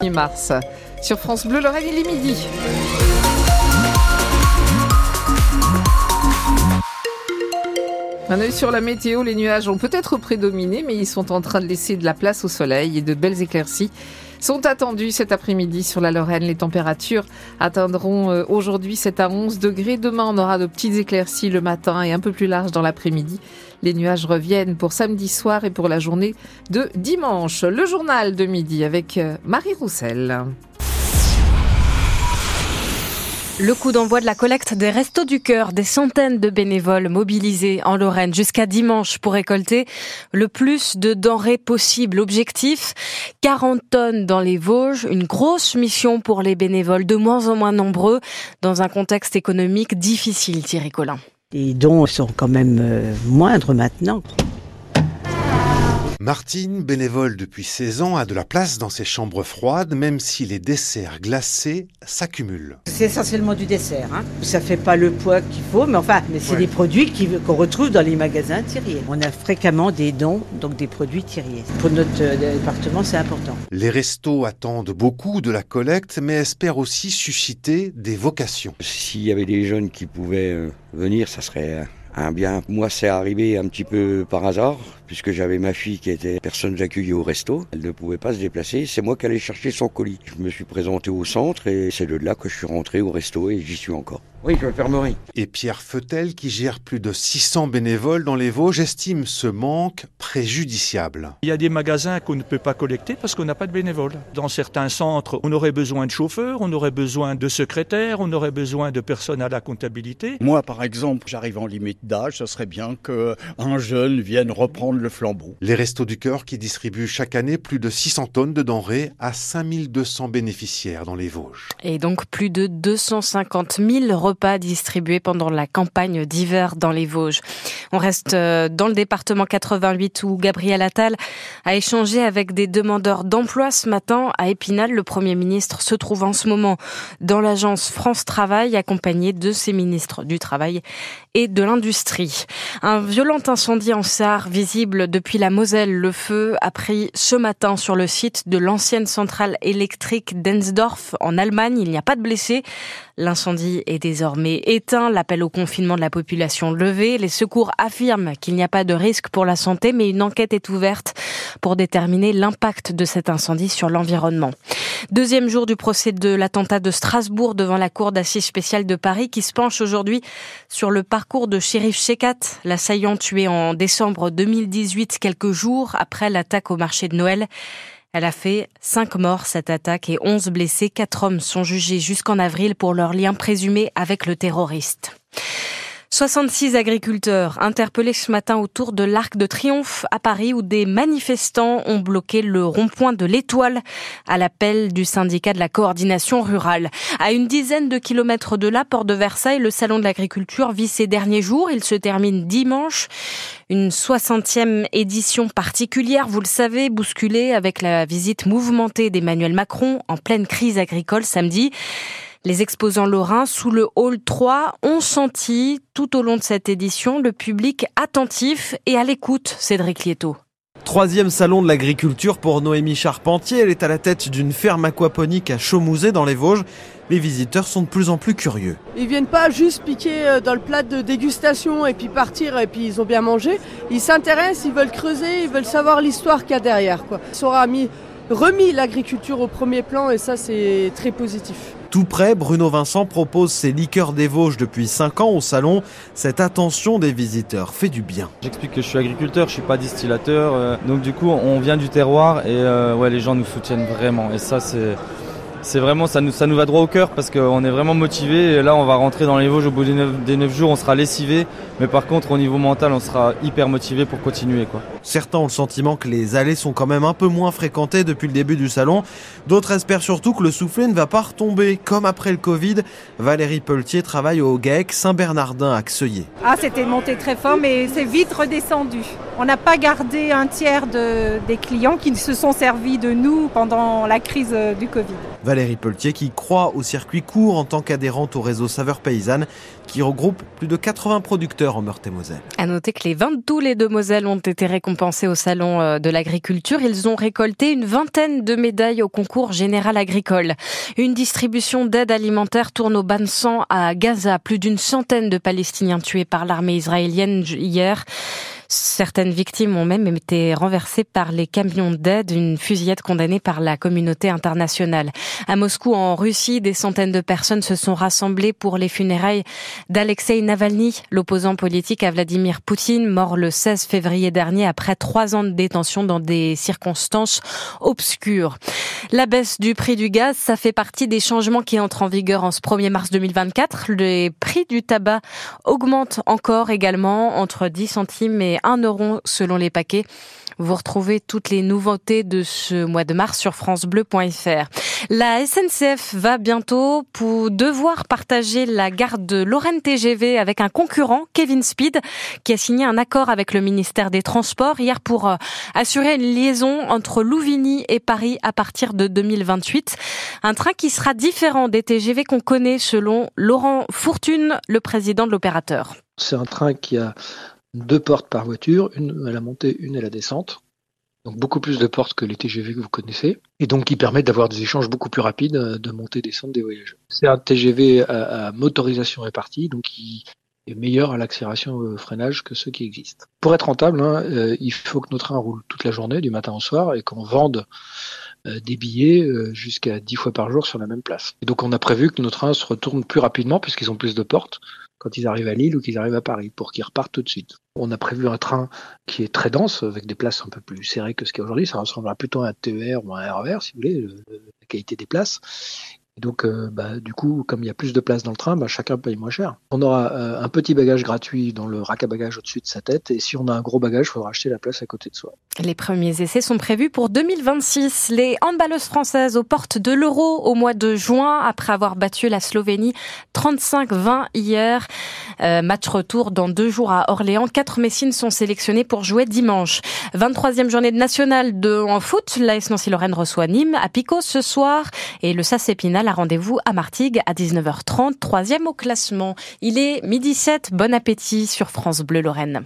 mi-mars. Sur France Bleu, Lorraine, est midi. Un œil sur la météo, les nuages ont peut-être prédominé, mais ils sont en train de laisser de la place au soleil et de belles éclaircies sont attendues cet après-midi sur la Lorraine. Les températures atteindront euh, aujourd'hui 7 à 11 degrés. Demain, on aura de petites éclaircies le matin et un peu plus large dans l'après-midi. Les nuages reviennent pour samedi soir et pour la journée de dimanche. Le journal de midi avec euh, Marie Roussel. Le coup d'envoi de la collecte des Restos du Cœur, des centaines de bénévoles mobilisés en Lorraine jusqu'à dimanche pour récolter le plus de denrées possible. Objectif 40 tonnes dans les Vosges, une grosse mission pour les bénévoles de moins en moins nombreux dans un contexte économique difficile, Thierry Collin. Les dons sont quand même euh, moindres maintenant. Martine, bénévole depuis 16 ans, a de la place dans ses chambres froides, même si les desserts glacés s'accumulent. C'est essentiellement du dessert. Hein. Ça fait pas le poids qu'il faut, mais enfin, mais c'est des produits qu'on retrouve dans les magasins Thierry. On a fréquemment des dons, donc des produits Thierry. Pour notre euh, département, c'est important. Les restos attendent beaucoup de la collecte, mais espèrent aussi susciter des vocations. S'il y avait des jeunes qui pouvaient euh, venir, ça serait un bien. Moi, c'est arrivé un petit peu par hasard puisque j'avais ma fille qui était personne accueillie au resto. Elle ne pouvait pas se déplacer. C'est moi qui allais chercher son colis. Je me suis présenté au centre et c'est de là que je suis rentré au resto et j'y suis encore. Oui, je fermerai. Et Pierre Feutel, qui gère plus de 600 bénévoles dans les Vosges, estime ce manque préjudiciable. Il y a des magasins qu'on ne peut pas collecter parce qu'on n'a pas de bénévoles. Dans certains centres, on aurait besoin de chauffeurs, on aurait besoin de secrétaires, on aurait besoin de personnes à la comptabilité. Moi, par exemple, j'arrive en limite d'âge. Ce serait bien qu'un jeune vienne reprendre le flambeau. Les Restos du Cœur qui distribuent chaque année plus de 600 tonnes de denrées à 5200 bénéficiaires dans les Vosges. Et donc plus de 250 000 repas distribués pendant la campagne d'hiver dans les Vosges. On reste euh, dans le département 88 où Gabriel Attal a échangé avec des demandeurs d'emploi ce matin à Épinal. Le Premier ministre se trouve en ce moment dans l'agence France Travail accompagné de ses ministres du Travail et de l'Industrie. Un violent incendie en Sarre visible depuis la Moselle. Le feu a pris ce matin sur le site de l'ancienne centrale électrique d'Ensdorf en Allemagne. Il n'y a pas de blessés. L'incendie est désormais éteint. L'appel au confinement de la population levé. Les secours affirment qu'il n'y a pas de risque pour la santé, mais une enquête est ouverte pour déterminer l'impact de cet incendie sur l'environnement. Deuxième jour du procès de l'attentat de Strasbourg devant la cour d'assises spéciale de Paris qui se penche aujourd'hui sur le parcours de Shérif Shekat, l'assaillant tué en décembre 2018, quelques jours après l'attaque au marché de Noël. Elle a fait cinq morts cette attaque et onze blessés. Quatre hommes sont jugés jusqu'en avril pour leur lien présumé avec le terroriste. 66 agriculteurs interpellés ce matin autour de l'Arc de Triomphe à Paris où des manifestants ont bloqué le rond-point de l'Étoile à l'appel du syndicat de la coordination rurale. À une dizaine de kilomètres de là, Port de Versailles, le salon de l'agriculture vit ses derniers jours. Il se termine dimanche. Une soixantième édition particulière, vous le savez, bousculée avec la visite mouvementée d'Emmanuel Macron en pleine crise agricole samedi. Les exposants lorrains sous le hall 3 ont senti tout au long de cette édition le public attentif et à l'écoute, Cédric Lieto. Troisième salon de l'agriculture pour Noémie Charpentier. Elle est à la tête d'une ferme aquaponique à Chaumouzet dans les Vosges. Les visiteurs sont de plus en plus curieux. Ils viennent pas juste piquer euh, dans le plat de dégustation et puis partir et puis ils ont bien mangé. Ils s'intéressent, ils veulent creuser, ils veulent savoir l'histoire qu'il y a derrière. Quoi. Ils aura mis, remis l'agriculture au premier plan et ça c'est très positif. Tout près, Bruno Vincent propose ses liqueurs des Vosges depuis 5 ans au salon. Cette attention des visiteurs fait du bien. J'explique que je suis agriculteur, je suis pas distillateur. Euh, donc du coup, on vient du terroir et euh, les gens nous soutiennent vraiment. Et ça, c'est c'est vraiment ça nous ça nous va droit au cœur parce qu'on est vraiment motivé et là on va rentrer dans les Vosges au bout des 9, des jours on sera lessivé mais par contre au niveau mental on sera hyper motivé pour continuer quoi. Certains ont le sentiment que les allées sont quand même un peu moins fréquentées depuis le début du salon, d'autres espèrent surtout que le soufflet ne va pas retomber comme après le Covid. Valérie Pelletier travaille au GAEC Saint-Bernardin à Xeuillé. Ah c'était monté très fort mais c'est vite redescendu. On n'a pas gardé un tiers de, des clients qui se sont servis de nous pendant la crise du Covid. Valérie Pelletier qui croit au circuit court en tant qu'adhérente au réseau Saveur Paysanne qui regroupe plus de 80 producteurs en Meurthe-et-Moselle. À noter que les 22 laits de Moselle ont été récompensés au Salon euh, de l'agriculture. Ils ont récolté une vingtaine de médailles au concours général agricole. Une distribution d'aide alimentaire tourne au bain de sang à Gaza. Plus d'une centaine de Palestiniens tués par l'armée israélienne hier. Certaines victimes ont même été renversées par les camions d'aide, une fusillade condamnée par la communauté internationale. À Moscou, en Russie, des centaines de personnes se sont rassemblées pour les funérailles d'Alexei Navalny, l'opposant politique à Vladimir Poutine, mort le 16 février dernier après trois ans de détention dans des circonstances obscures. La baisse du prix du gaz, ça fait partie des changements qui entrent en vigueur en ce 1er mars 2024. Les prix du tabac augmentent encore également entre 10 centimes et 1 euro selon les paquets. Vous retrouvez toutes les nouveautés de ce mois de mars sur francebleu.fr. La SNCF va bientôt devoir partager la gare de Lorraine TGV avec un concurrent, Kevin Speed, qui a signé un accord avec le ministère des Transports hier pour euh, assurer une liaison entre Louvigny et Paris à partir de 2028. Un train qui sera différent des TGV qu'on connaît selon Laurent Fortune, le président de l'opérateur. C'est un train qui a deux portes par voiture, une à la montée, une à la descente. Donc beaucoup plus de portes que les TGV que vous connaissez. Et donc qui permettent d'avoir des échanges beaucoup plus rapides euh, de montée descente des voyageurs. C'est un TGV à, motorisation répartie, donc qui est meilleur à l'accélération au freinage que ceux qui existent. Pour être rentable, hein, euh, il faut que nos trains roulent toute la journée, du matin au soir, et qu'on vende euh, des billets jusqu'à 10 fois par jour sur la même place. Et donc on a prévu que nos trains se retournent plus rapidement puisqu'ils ont plus de portes quand ils arrivent à Lille ou qu'ils arrivent à Paris pour qu'ils repartent tout de suite. On a prévu un train qui est très dense avec des places un peu plus serrées que ce qu'il y a aujourd'hui. Ça ressemblera plutôt à un TER ou un RER, si vous voulez, la qualité des places donc, euh, bah, du coup, comme il y a plus de place dans le train, bah, chacun paye moins cher. On aura euh, un petit bagage gratuit dans le rack à bagages au-dessus de sa tête, et si on a un gros bagage, il faudra acheter la place à côté de soi. Les premiers essais sont prévus pour 2026. Les handballeuses françaises aux portes de l'Euro au mois de juin, après avoir battu la Slovénie 35-20 hier. Euh, match retour dans deux jours à Orléans. Quatre Messines sont sélectionnés pour jouer dimanche. 23e journée de nationale de en foot. L'AS Nancy-Lorraine reçoit Nîmes à Pico ce soir, et le SAS Épinal rendez-vous à Martigues à 19h30, troisième au classement. Il est midi 7, bon appétit sur France Bleu Lorraine.